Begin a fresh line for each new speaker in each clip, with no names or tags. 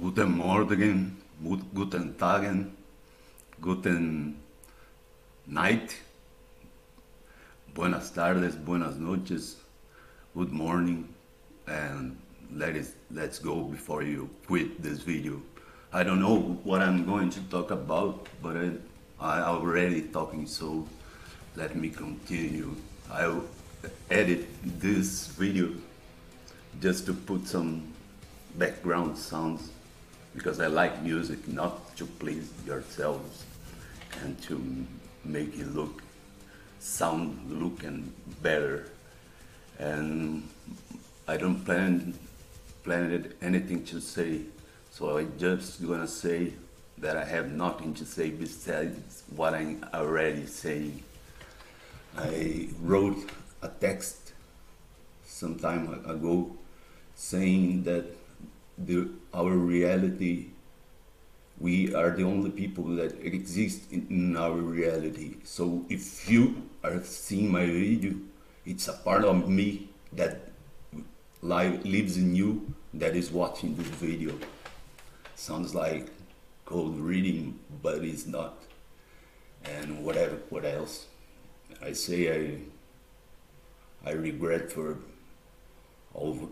Guten Morgen, guten Tagen, guten night, buenas tardes, buenas noches, good morning, and let it, let's go before you quit this video. I don't know what I'm going to talk about, but I, I already talking, so let me continue. I'll edit this video just to put some background sounds because I like music not to please yourselves and to make it look sound look and better. And I don't plan planned anything to say. So I just gonna say that I have nothing to say besides what I'm already saying. I wrote a text some time ago saying that the, our reality, we are the only people that exist in, in our reality. So if you are seeing my video, it's a part of me that live, lives in you that is watching this video. Sounds like cold reading, but it's not. And whatever, what else? I say I, I regret for all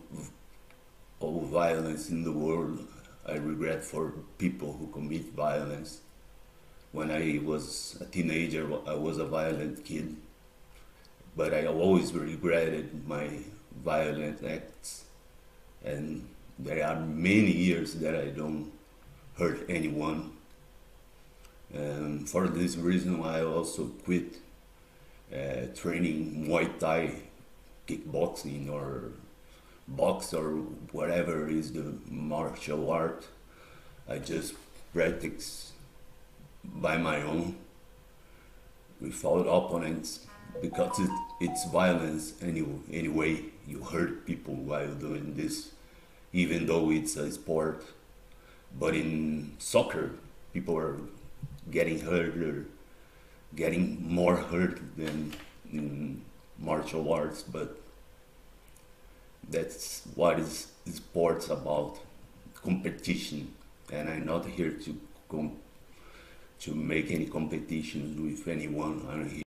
violence in the world. I regret for people who commit violence. When I was a teenager, I was a violent kid, but I always regretted my violent acts. And there are many years that I don't hurt anyone. And for this reason, I also quit uh, training Muay Thai, kickboxing, or box or whatever is the martial art. I just practice by my own without opponents because it, it's violence any, anyway. You hurt people while doing this, even though it's a sport. But in soccer, people are getting hurt or getting more hurt than in martial arts. But that's what is sports about competition. And i'm not here to com- to make any competitions with anyone. I'm here